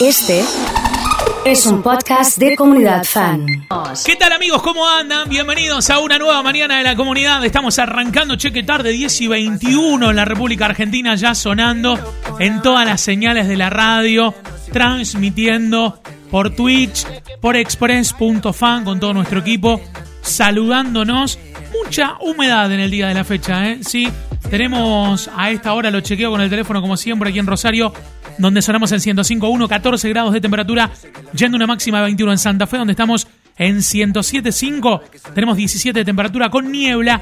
Este es un podcast de comunidad fan. ¿Qué tal amigos? ¿Cómo andan? Bienvenidos a una nueva mañana de la comunidad. Estamos arrancando Cheque Tarde 10 y 21 en la República Argentina, ya sonando en todas las señales de la radio, transmitiendo por Twitch, por express.fan con todo nuestro equipo, saludándonos. Mucha humedad en el día de la fecha, ¿eh? Sí, tenemos a esta hora, lo chequeo con el teléfono como siempre aquí en Rosario, donde sonamos en 105.1, 14 grados de temperatura, yendo una máxima de 21 en Santa Fe, donde estamos en 107.5, tenemos 17 de temperatura con niebla,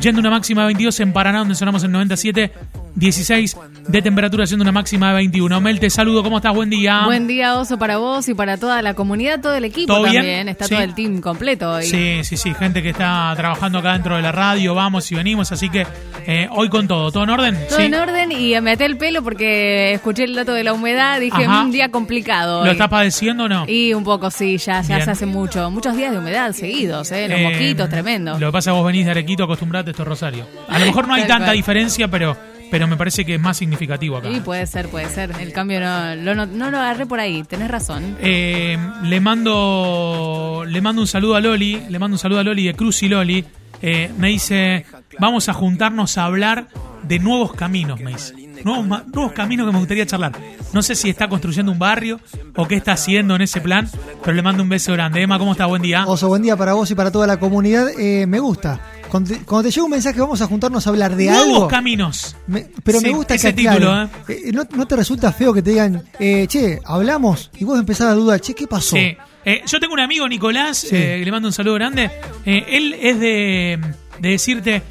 yendo una máxima de 22 en Paraná, donde sonamos en 97, 16 de temperatura, siendo una máxima de 21. Mel, te saludo, ¿cómo estás? Buen día. Buen día, Oso, para vos y para toda la comunidad, todo el equipo ¿Todo bien? también. Está Sí. todo el team completo hoy. Sí, sí, sí, gente que está trabajando acá dentro de la radio, vamos y venimos, así que eh, hoy con todo, ¿todo en orden? Todo sí. en orden y me até el pelo porque escuché el dato de la humedad. Dije, Ajá. un día complicado. ¿Lo hoy". estás padeciendo o no? Y un poco, sí, ya, ya se hace mucho. Muchos días de humedad seguidos, ¿eh? Los Eh, mosquitos, tremendo. Lo que pasa es que vos venís de Arequito, acostumbrate a esto es Rosario. A lo mejor no hay tanta cual. diferencia, pero, pero me parece que es más significativo acá. Sí, puede ser, puede ser. El cambio no lo, no, no lo agarré por ahí, tenés razón. Eh, le mando le mando un saludo a Loli, le mando un saludo a Loli de Cruz y Loli. Eh, me dice, vamos a juntarnos a hablar de nuevos caminos, me dice. Nuevos, nuevos caminos que me gustaría charlar. No sé si está construyendo un barrio o qué está haciendo en ese plan, pero le mando un beso grande. Emma, ¿cómo está? Buen día. Oso, buen día para vos y para toda la comunidad. Eh, me gusta. Cuando te, cuando te llega un mensaje, vamos a juntarnos a hablar de nuevos algo. caminos. me- pero Sí, me gusta ese que título, Eh, ¿no, no te resulta feo que te digan, eh, che, hablamos? Y vos empezás a dudar, che, ¿qué pasó? Sí. Eh, yo tengo un amigo, Nicolás, Sí. eh, le mando un saludo grande. Eh, él es de, de decirte,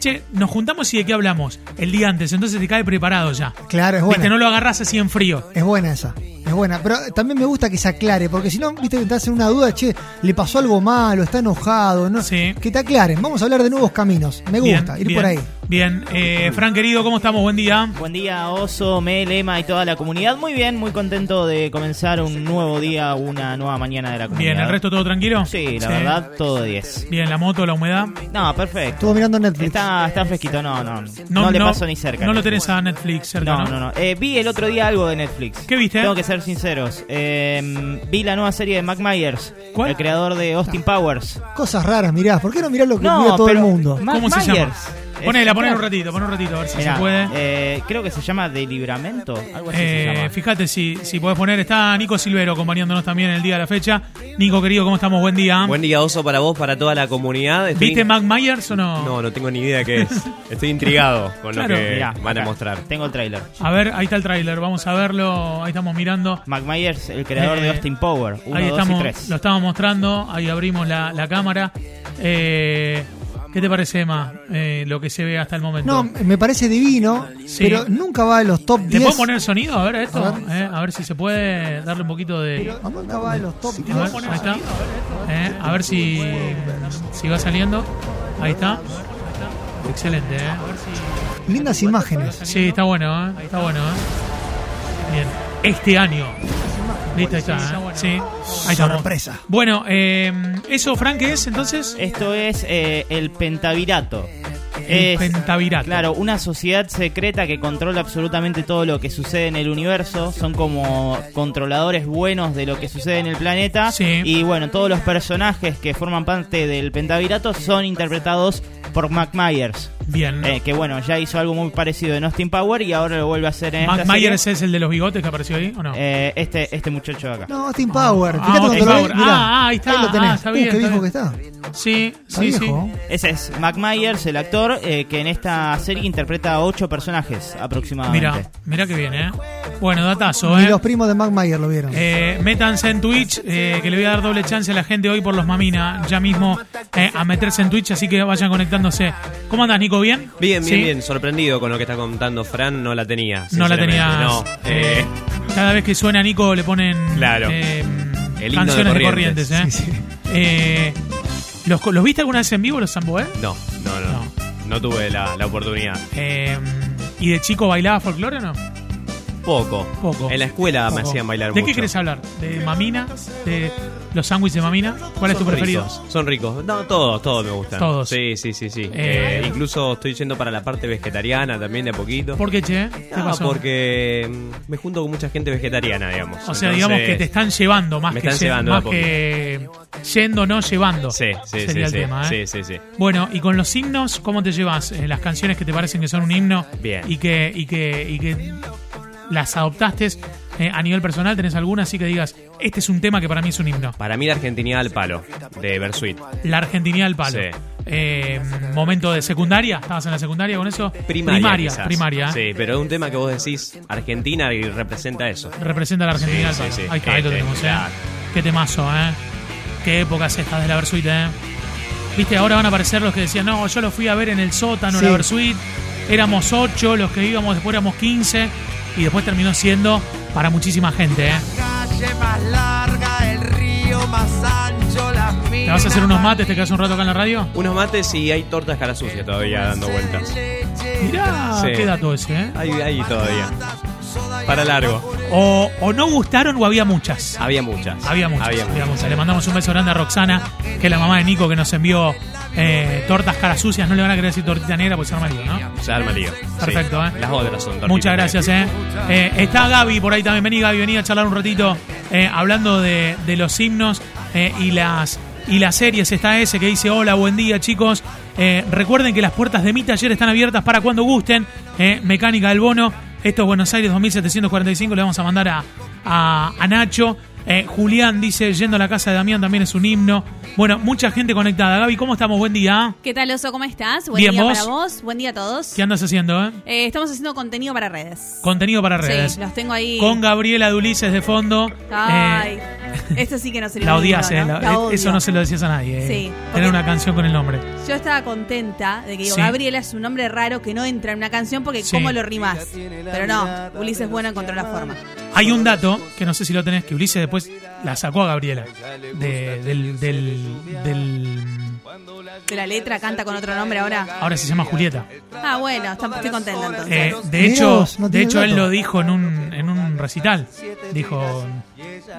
che, nos juntamos y de qué hablamos el día antes, entonces te cae preparado ya. Claro, es buena. Viste, no lo agarras así en frío. Es buena esa. Es buena. Pero también me gusta que se aclare, porque si no, viste, te hacen una duda, che, le pasó algo malo, está enojado, ¿no? Sí. Que te aclaren. Vamos a hablar de nuevos caminos. Me gusta, Bien, ir bien, por ahí. Bien, eh, Fran querido, ¿cómo estamos? Buen día. Buen día, Oso, Mel, Emma y toda la comunidad. Muy bien, muy contento de comenzar un nuevo día, una nueva mañana de la comunidad. Bien, ¿el resto todo tranquilo? Sí, la verdad, todo de 10. Bien, la moto, la humedad. No, perfecto. Estuvo mirando Netflix. Está, está fresquito, no, no. No, le paso ni cerca. No lo tenés a Netflix cerca, No, ¿no? no, no. Eh, vi el otro día algo de Netflix. ¿Qué viste? Tengo que ser sinceros. Eh, vi la nueva serie de Mac Myers, ¿Cuál? el creador de Austin Powers. Cosas raras, mirá. ¿Por qué no mirás lo que No, mira todo el mundo? Mac ¿Cómo se llama? Ponela, ponela un ratito, pon un ratito, a ver si Mirá, se puede. eh, creo que se llama De Libramento, algo así se Eh, llama. fíjate si, si podés poner, está Nico Silvero acompañándonos también en el día de la fecha. Nico, querido, ¿cómo estamos? Buen día. Buen día, Oso, para vos, para toda la comunidad. Estoy- ¿Viste Mac Myers o no? No, no tengo ni idea qué es. Estoy intrigado con Claro. lo que Mirá, van a mostrar. Tengo el tráiler. A ver, ahí está el tráiler, vamos a verlo, ahí estamos mirando. Mac Myers, el creador Eh, de Austin Power. Uno, ahí dos estamos, y tres. lo estamos mostrando, ahí abrimos la, la cámara. Eh, ¿Qué te parece, Emma, eh, lo que se ve hasta el momento? No, me parece divino, Sí. pero nunca va a los top ¿Te 10. puedo poner sonido? A ver esto, A ver. Eh, a ver si se puede darle un poquito de... Pero nunca va a los top A 10. ver, ahí está. Eh, a ver si, si va saliendo. Ahí está. Excelente, ¿eh? Lindas imágenes. Sí, está bueno, ¿eh? Está bueno, ¿eh? Bien. Este año. Listo, ahí está. ¿eh? Sí. Ahí estamos. Sorpresa. Bueno, eh, ¿eso, Frank, qué es entonces? Esto es eh, el pentavirato. El Es, pentavirato. Claro, una sociedad secreta que controla absolutamente todo lo que sucede en el universo. Son como controladores buenos de lo que sucede en el planeta. Sí. Y bueno, todos los personajes que forman parte del pentavirato son interpretados por Mac Myers. Bien. eh, que bueno, ya hizo algo muy parecido en Austin Power y ahora lo vuelve a hacer en Mac. Myers es el de los bigotes que apareció ahí, ¿o no? Eh, este, este muchacho de acá. No, Austin Power. Ah, Fíjate Austin cuando lo Power. ves, mirá. Ah, ahí está. lo tenés. Ah, está Uh, qué viejo que está. sí, Está sí, sí. Ese es Mac Myers, el actor, eh, que en esta serie interpreta a ocho personajes aproximadamente. Mira, mira que bien, ¿eh? Bueno, datazo, ¿eh? los primos de Mac Mayer lo vieron. Eh, métanse en Twitch, eh, que le voy a dar doble chance a la gente hoy por los Mamina, ya mismo eh, a meterse en Twitch, así que vayan conectándose. ¿Cómo andas, Nico? ¿Bien? Bien, bien, ¿Sí? bien. Sorprendido con lo que está contando Fran. No la tenía. No la tenías. No. cada vez que suena Nico le ponen Claro. eh, El himno de canciones de Corrientes. ¿eh? Eh, ¿los, ¿Los viste alguna vez en vivo, los Samboé? no, no, no, No. No. tuve la, la oportunidad. Eh, ¿Y de chico bailaba folclore o no? Poco. Poco. En la escuela me hacían bailar ¿De mucho. qué querés hablar? ¿De mamina? ¿De los sándwiches de mamina? ¿Cuál es tu preferido? ricos, son ricos. No, todos, todos me gustan. Todos. Sí, sí, sí, sí. Eh, Eh, incluso estoy yendo para la parte vegetariana también de a poquito. ¿Por qué, che? ¿Qué No, pasó? porque mm, me junto con mucha gente vegetariana, digamos. O sea, Entonces- digamos que te están llevando más Me que están llevando más que yendo, no llevando. Sí, sí, sí. Sería sí, el tema, ¿eh? sí, sí, sí. Bueno, y con los himnos, ¿cómo te llevas? Eh, las canciones que te parecen que son un himno Bien. y que, y que, y que las adoptaste eh, a nivel personal, ¿tenés alguna así que digas, este es un tema que para mí es un himno? Para mí la argentinidad al palo, de Bersuit. La Argentinidad del palo. Sí. Eh, momento de secundaria, ¿estabas en la secundaria con eso? Primaria, primaria, quizás. primaria, ¿eh? Sí, pero es un tema que vos decís Argentina y representa eso. Representa a la Argentina Sí, sí, palo. sí. Ahí está, ahí lo Este, tenemos, ¿eh? claro. Qué temazo, ¿eh? Qué épocas estas de la Versuit, ¿eh? Viste, ahora van a aparecer los que decían, no, yo lo fui a ver en el sótano, Sí. la Versuit. Éramos ocho los que íbamos, después éramos 15. Y después terminó siendo para muchísima gente, ¿eh? calle más larga, el río más ancho, la ¿Te vas a hacer unos mates? ¿Te quedas un rato acá en la radio? Unos mates y hay tortas cara sucia todavía dando vueltas. Mirá, Sí. qué dato ese, ¿eh? Hay, hay todavía. Para largo. O, o no gustaron o había muchas. Había muchas. Había muchas, Había muchas. Le mandamos un beso grande a Roxana, que es la mamá de Nico, que nos envió eh, tortas caras sucias. No le van a querer decir tortita negra porque se arma lío, ¿no? Se arma lío. Perfecto, Sí. ¿eh? Las otras son tortitas Muchas gracias, ¿eh? Eh, Está Gaby por ahí también. Vení, Gaby, vení a charlar un ratito eh, hablando de, de los himnos y las y las series. Está ese que dice: Hola, buen día, chicos. Recuerden que las puertas de mi taller están abiertas para cuando gusten. Mecánica del Bono. Esto es Buenos Aires 2745. Le vamos a mandar a, a, a Nacho. Eh, Julián dice: Yendo a la casa de Damián también es un himno. Bueno, mucha gente conectada. Gaby, ¿cómo estamos? Buen día. ¿Qué tal, Oso? ¿Cómo estás? Buen Bien, día ¿vos? para vos. Buen día a todos. ¿Qué andas haciendo, eh? Eh, estamos haciendo contenido para redes. Contenido para redes. Sí, los tengo ahí. Con Gabriela Dulices de fondo. Ay, Eh, esto sí que no la odias, eh, ¿no? la- La odio. eso no se lo decías a nadie. eh. Sí, Tener una canción con el nombre. Yo estaba contenta de que digo, Sí. Gabriela es un nombre raro que no entra en una canción porque Sí. ¿cómo lo rimas? Pero no, Ulises Bueno encontró la forma. Hay un dato que no sé si lo tenés, que Ulises después la sacó a Gabriela. de- del, del, del- De la letra canta con otro nombre ahora. Ahora se llama Julieta. Ah, bueno, estoy contenta entonces. Eh, de hecho, no de hecho él lo dijo en un, en un recital. Dijo,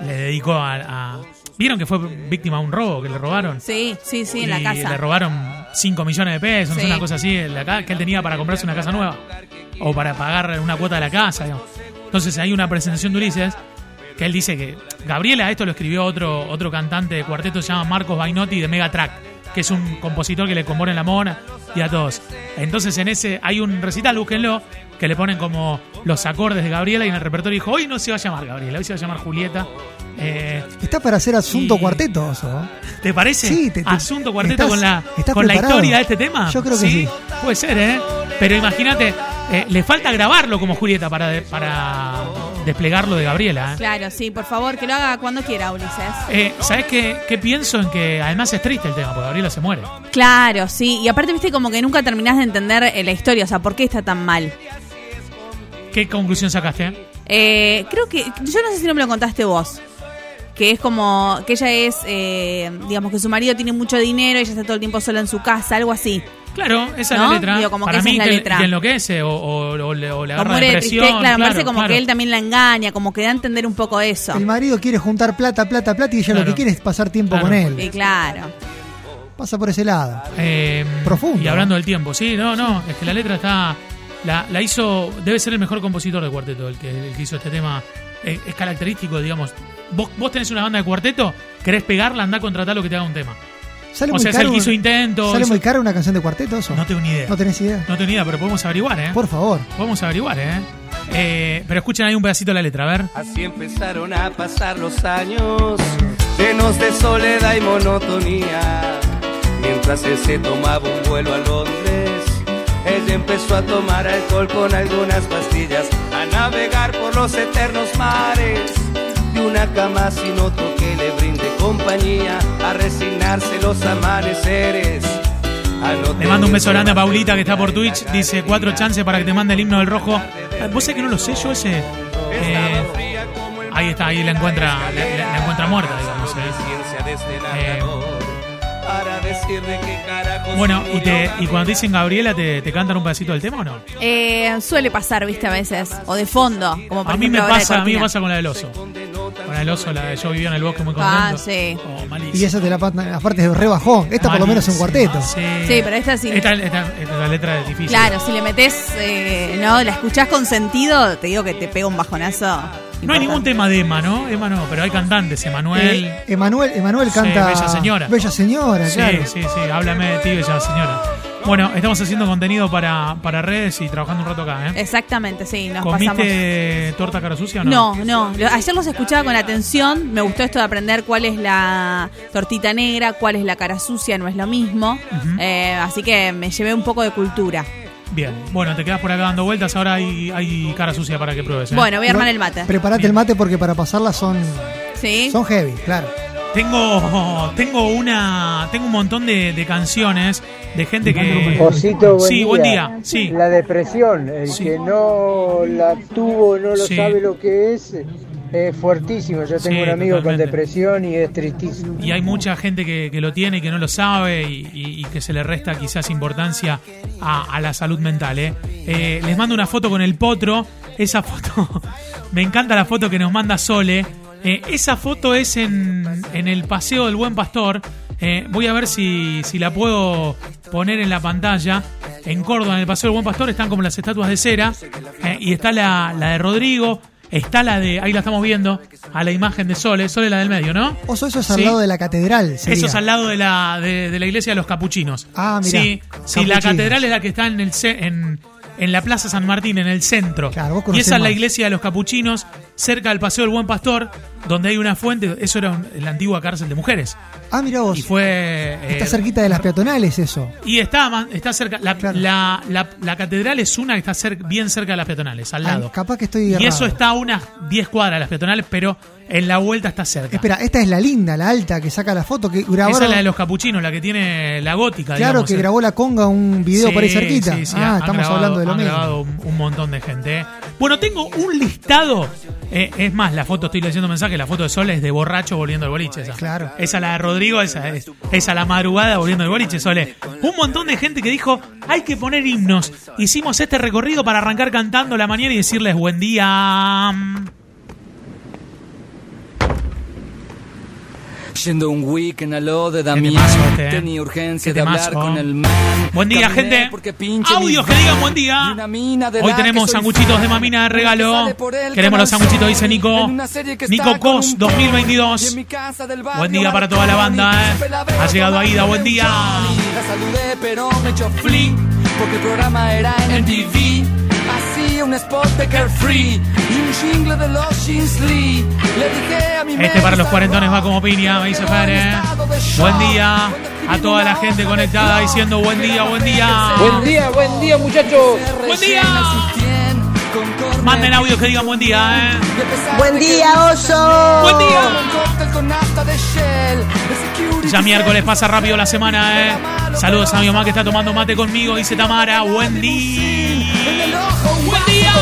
le dedicó a, a- ¿Vieron que fue víctima de un robo, que le robaron? Sí, sí, sí, en la casa. Le robaron 5 millones de pesos, Sí. una cosa así, en la ca- que él tenía para comprarse una casa nueva. O para pagar una cuota de la casa. digamos. Entonces hay una presentación de Ulises que él dice que Gabriela, esto lo escribió otro, otro cantante de cuarteto, se llama Marcos Bainotti de Megatrack, que es un compositor que le compone la mona y a todos. Entonces en ese hay un recital, búsquenlo, que le ponen como los acordes de Gabriela y en el repertorio dijo, hoy no se va a llamar Gabriela, hoy se va a llamar Julieta. Eh, Está para hacer asunto Y- cuarteto, Oso. ¿Te parece? Sí, te- te- Asunto cuarteto estás- con la, con la historia de este tema. Yo creo que sí. Puede ser, ¿eh? Pero imagínate, eh, le falta grabarlo como Julieta para, de- para desplegarlo de Gabriela. ¿eh? Claro, sí, por favor, que lo haga cuando quiera, Ulises. Eh, ¿Sabes qué, qué pienso? En que además es triste el tema, porque Gabriela se muere. Claro, sí. Y aparte, viste, como que nunca terminás de entender eh, la historia, o sea, ¿por qué está tan mal? ¿Qué conclusión sacaste? Eh, creo que, yo no sé si no me lo contaste vos, que es como, que ella es, eh, digamos que su marido tiene mucho dinero, ella está todo el tiempo sola en su casa, algo así. Claro, esa ¿No? es la letra. Digo, como que Para esa mí es la letra. que enloquece o, o- o le, o le agarra muere de depresión. tristeza, claro, me parece como claro. que él también la engaña, como que da a entender un poco eso. El marido quiere juntar plata, plata, plata y ella lo Claro. que quiere es pasar tiempo Claro. con él. Y claro. Pasa por ese lado. Eh, Profundo. Y hablando del tiempo, sí, no, no, es que la letra está. La, la hizo. Debe ser el mejor compositor de cuarteto, el que, el que hizo este tema. Eh, es característico, digamos. Vos, vos tenés una banda de cuarteto, querés pegarla, andá a contratarlo que te haga un tema. Sale O muy sea, es caro. el que hizo intentos. ¿Sale hizo- muy caro una canción de cuarteto, Oso? No tengo ni idea. ¿No tenés idea? No tengo ni idea, pero podemos averiguar, ¿eh? Por favor. Podemos averiguar, ¿eh? Eh, Pero escuchen ahí un pedacito de la letra, a ver. Así empezaron a pasar los años, llenos de soledad y monotonía. Mientras él se tomaba un vuelo a Londres, ella empezó a tomar alcohol con algunas pastillas, a navegar por los eternos mares. De una cama sin otro que le compañía, a resignarse los amaneceres. a no Le mando un beso grande a Paulita que está por Twitch. Dice cuatro chances para que te mande el himno del rojo. Eh, ¿Vos sabés que no lo sé yo ese? Eh, ahí está, ahí la encuentra, la, la- la encuentra muerta, digamos. ¿eh? Eh, Bueno, y, te, cuando te dicen Gabriela, ¿te, te cantan un pedacito del tema o no? Eh, suele pasar, viste, a veces. O de fondo. Como A mí me pasa, a mí me pasa con la del oso. Con la del oso, la de yo vivía en el bosque muy Ah, contento. sí. Oh, malísimo. Y esa te la aparte es re bajón. Esta por lo menos es un cuarteto. Sí. Sí, pero esta sí. Esta, esta- esta- la letra es difícil. Claro, si le metes, eh, no, la escuchás con sentido, te digo que te pega un bajonazo. No hay ningún tema de Emma, ¿no? Emma no, pero hay cantantes. Emanuel. Eh, Emanuel, Emanuel Sí, canta. Bella Señora. Bella Señora, sí, claro. sí, sí. Háblame de ti, bella señora. Bueno, estamos haciendo contenido para, para redes y trabajando un rato acá, ¿eh? Exactamente, sí, nos pasamos. ¿Comiste torta cara sucia o no? No, no. Ayer los escuchaba con atención. Me gustó esto de aprender cuál es la tortita negra, cuál es la cara sucia, no es lo mismo. Eh, así que me llevé un poco de cultura. Bien. Bueno, te quedas por acá dando vueltas. Ahora hay, hay cara sucia para que pruebes. ¿eh? Bueno, voy a armar el mate. Preparate Bien. el mate porque para pasarla son, Sí. son heavy, claro. Tengo, tengo una, tengo un montón de, de canciones de gente que. Osito, buen sí, buen día. día. Sí. La depresión, el Sí. que no la tuvo, no lo Sí. sabe lo que es, es fuertísimo. Yo tengo Sí, un amigo totalmente. con depresión y es tristísimo. Y hay mucha gente que, que lo tiene y que no lo sabe y, y- y que se le resta quizás importancia a, a la salud mental. ¿eh? Eh, les mando una foto con el potro. Esa foto, me encanta la foto que nos manda Sole. Eh, esa foto es en, en el Paseo del Buen Pastor. Eh, voy a ver si, si la puedo poner en la pantalla. En Córdoba, en el Paseo del Buen Pastor, están como las estatuas de cera. eh, y está la, la de Rodrigo. Está la de, ahí la estamos viendo, a la imagen de Sole. Sole la del medio, ¿no? Oso, eso es al Sí. lado de la catedral. sería. Eso es al lado de la, de, de la iglesia de los capuchinos. Ah, mirá, Sí, sí la catedral es la que está en, el, en, en la Plaza San Martín, en el centro. Claro, vos y esa es la iglesia de los capuchinos, cerca del Paseo del Buen Pastor, donde hay una fuente. Eso era un- la antigua cárcel de mujeres. Ah, mira vos. Y fue. eh, Está cerquita de las peatonales eso. Y está, está cerca. La, Claro. la, la- la catedral es una que está cer- bien cerca de las peatonales, al lado. Ah, capaz que estoy y errado. eso está a unas 10 cuadras de las peatonales, pero en la vuelta está cerca. Espera, esta es la linda, la alta que saca la foto que grabaron. Esa es la de los capuchinos, la que tiene la gótica. Claro, digamos, que eh. grabó la conga un video por ahí Sí, cerquita. sí, sí, ah, han estamos grabado- hablando de lo han mismo. grabado un, un montón de gente. ¿eh? Bueno, tengo un listado. eh, es más, la foto, estoy leyendo mensajes, la foto de Sol es de borracho volviendo al boliche. Esa. Claro. Esa la de Rodrigo, esa es esa la madrugada volviendo al boliche, Sole. Un montón de gente que dijo, hay que poner himnos. Hicimos este recorrido para arrancar cantando la mañana y decirles buen día. Yendo un weekend a lo de Damián este, eh. Tenía urgencia de hablar con el man Buen día, Caminé gente. Audios que digan buen día. Hoy tenemos sanguchitos de mamina de regalo. Queremos los sanguchitos, dice. Nico. Nico Cos un pony. 2022. Y en mi casa del barrio Buen día para toda la banda, eh. Ha llegado Aida, buen día. La saludé pero me echó flea Porque el programa era en MTV un spot de Carefree Y un jingle de los Jeans Lee Le dije a mi Este para los cuarentones va como piña, me dice Fer, eh. Buen día a toda la gente conectada diciendo buen día, buen día. Buen día, buen día muchachos. Buen día. Manden audios que digan buen día, eh. Buen día, oso. Buen día. Ya miércoles pasa rápido la semana, eh. Saludos a mi mamá que está tomando mate conmigo, dice Tamara. Buen día. Buen día.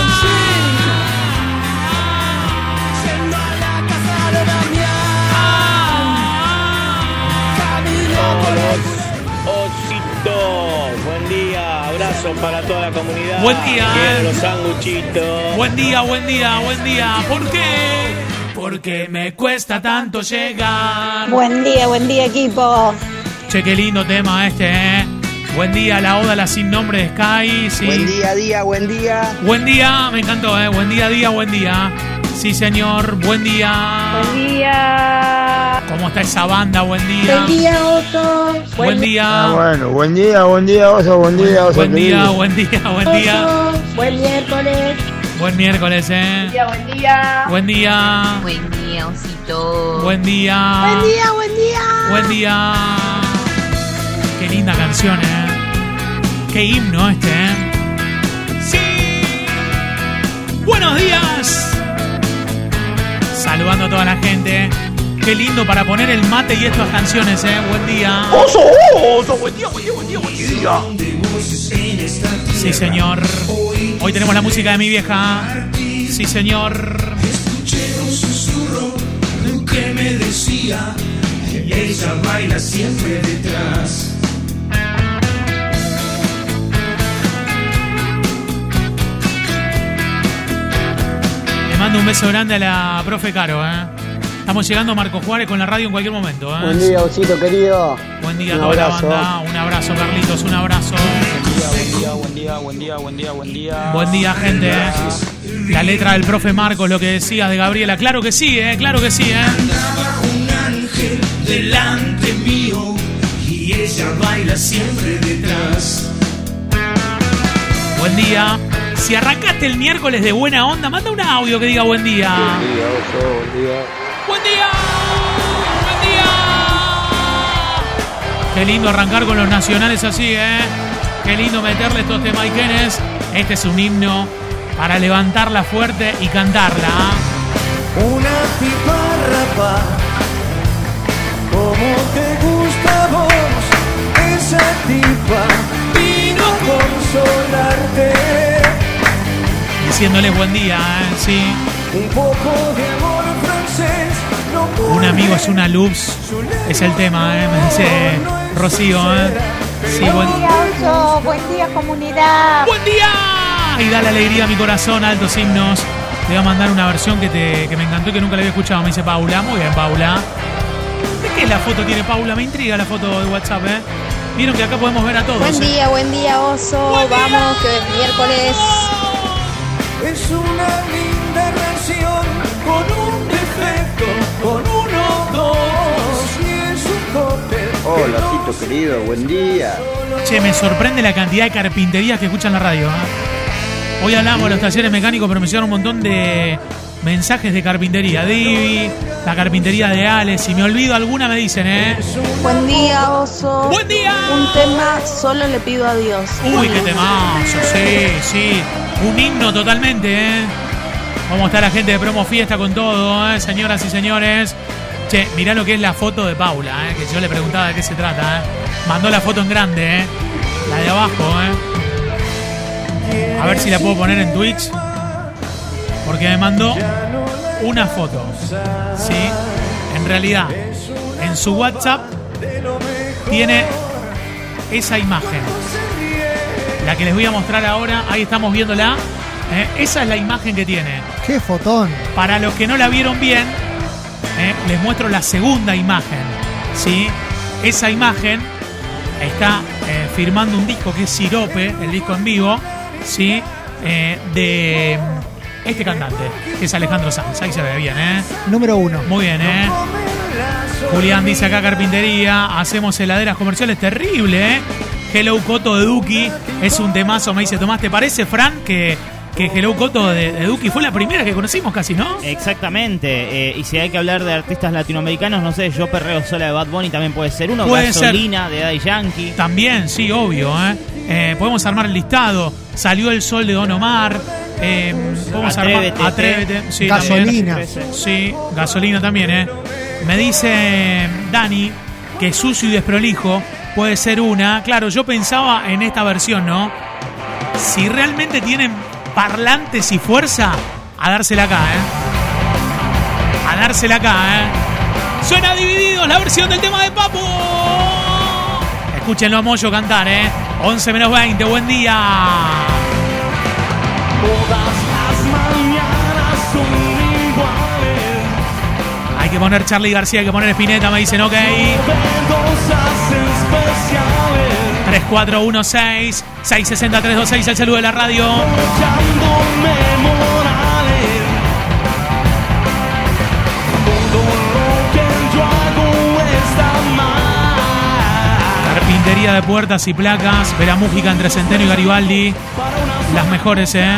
Osito, buen día, abrazo para toda la comunidad. Buen día, Quiero los sanguchitos. Buen día, buen día, buen día. ¿Por qué? Porque me cuesta tanto llegar. Buen día, buen día equipo. Che, qué lindo tema este, ¿eh? Buen día, la oda, la sin nombre de Sky. Sí. Buen día, día, buen día. Buen día, me encantó, ¿eh? Buen día, día, buen día. Sí, señor, buen día. Buen día. ¿Cómo está esa banda? Buen día. Buen día, Otto. Buen día. Ah, bueno, buen día, buen día, oso, buen día, oso. Buen día, buen día, buen día. Oso. Buen miércoles. Buen miércoles, ¿eh? Buen día. Buen día. Buen día, osito. Buen día. Buen día, buen día. Buen día. Qué linda canción, ¿eh? Qué himno este, ¿eh? Sí. Buenos días. Saludando a toda la gente. Qué lindo para poner el mate y estas canciones, ¿eh? Buen día. Oso, oso, buen día, buen día, buen día, buen día. Sí, señor. Hoy tenemos la música de mi vieja. Sí, señor. ella baila siempre detrás. Mando un beso grande a la profe Caro, ¿eh? Estamos llegando a Marco Juárez con la radio en cualquier momento, ¿eh? Buen día, Osito querido. Buen día a Un toda la abrazo. banda. Un abrazo, Carlitos, un abrazo. Buen día, buen día, buen día, buen día, buen día. Buen día, gente. ¿eh? La letra del profe Marcos, lo que decías de Gabriela. Claro que sí, ¿eh? Claro que sí, ¿eh? un ángel delante mío y ella baila siempre detrás. Buen día. Si arrancaste el miércoles de buena onda, manda un audio que diga buen día. Buen día, Oso, buen día. ¡Buen día! ¡Buen día! Qué lindo arrancar con los nacionales así, ¿eh? Qué lindo meterle estos temaiquenes. Este es un himno para levantarla fuerte y cantarla. ¿ah? Una tipa rapa, como te gusta vos, esa tipa vino a consolarte. Diciéndoles buen día, ¿eh? Sí. Un poco de amor francés, no Un amigo es una luz. Es el tema, ¿eh? Me dice Rocío, ¿eh? Sí, buen, Buen día, Oso. Buen día, comunidad. ¡Buen día! Y dale alegría a mi corazón, altos himnos. Te voy a mandar una versión que, te, que me encantó y que nunca la había escuchado. Me dice Paula. Muy bien, Paula. ¿De qué la foto tiene Paula? Me intriga la foto de WhatsApp, ¿eh? Vieron que acá podemos ver a todos. Buen ¿eh? día, buen día, Oso. Vamos, que es miércoles. Es una linda relación con un defecto, con uno, dos, y es un cóctel. Hola, Osito querido, buen día. Che, me sorprende la cantidad de carpinterías que escuchan la radio. ¿eh? Hoy hablamos de los talleres mecánicos, pero me llegaron un montón de mensajes de carpintería. Divi, la carpintería de Alex. Si me olvido alguna, me dicen, ¿eh? Buen día, Oso. Buen día. Un tema solo le pido a Dios. Uy, qué temazo, sí, sí. Un himno totalmente, ¿eh? Cómo está la gente de Promo Fiesta con todo, ¿eh? Señoras y señores. Che, mirá lo que es la foto de Paula, ¿eh? Que yo le preguntaba de qué se trata, ¿eh? Mandó la foto en grande, ¿eh? La de abajo, ¿eh? A ver si la puedo poner en Twitch. Porque me mandó una foto. ¿Sí? En realidad, en su WhatsApp tiene esa imagen. La que les voy a mostrar ahora, ahí estamos viéndola. ¿eh? Esa es la imagen que tiene. Qué fotón. Para los que no la vieron bien, ¿eh? les muestro la segunda imagen. ¿sí? Esa imagen está eh, firmando un disco que es Sirope, el disco en vivo, ¿sí? De este cantante, que es Alejandro Sanz. Ahí se ve bien, ¿eh? Número uno. Muy bien, ¿eh? Julián dice acá carpintería, hacemos heladeras comerciales, terrible, ¿eh? Hello Coto de Duki, es un temazo, me dice Tomás, ¿te parece, Fran, que, que Hello Coto de, de Duki fue la primera que conocimos casi, ¿no? Exactamente. eh, y si hay que hablar de artistas latinoamericanos, no sé, yo perreo sola de Bad Bunny también puede ser uno. Puede ser. Gasolina de Daddy Yankee. También, sí, obvio, ¿eh? Eh, podemos armar el listado, salió el sol de Don Omar, eh, podemos Atrévete, armar Atrévete, sí, Gasolina. también. Sí, gasolina también, ¿eh? Me dice Dani que sucio y desprolijo puede ser una. Claro, yo pensaba en esta versión, ¿no? Si realmente tienen parlantes y fuerza, a dársela acá, ¿eh? A dársela acá, ¿eh? Suena divididos la versión del tema de Papo. Escúchenlo a Moyo cantar, ¿eh? 11 menos 20, buen día. Que poner Charlie García, hay que poner Spinetta, me dicen, ok. De cosas especiales. 3416 660 326 el saludo de la radio. Carpintería de puertas y placas, Vera Mújica entre Centeno y Garibaldi. Las mejores, ¿eh?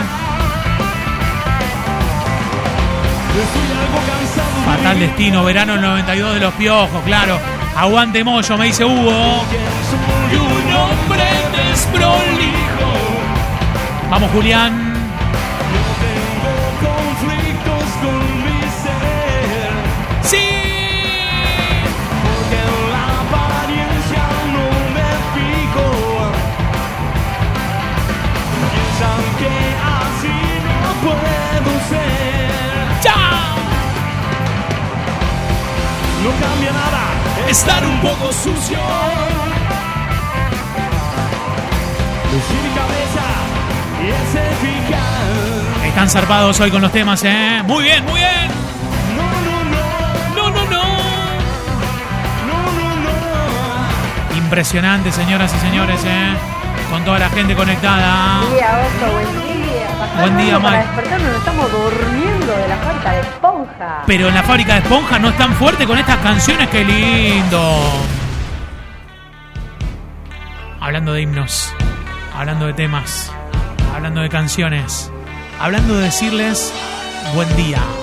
Fatal destino, verano el 92 de los piojos, claro. Aguante Moyo, me dice Hugo. Vamos, Julián. Zarpados hoy con los temas, ¿eh? Muy bien, muy bien. No, no, no. Impresionante, señoras y señores, ¿eh? Con toda la gente conectada. Buen día, Oso, buen día. Pasar Buen día, mundo Para Mike. despertarnos nos estamos durmiendo de la falta de esponja. Pero en la fábrica de esponjas no es tan fuerte con estas canciones, qué lindo. Hablando de himnos, hablando de temas, hablando de canciones, hablando de decirles buen día.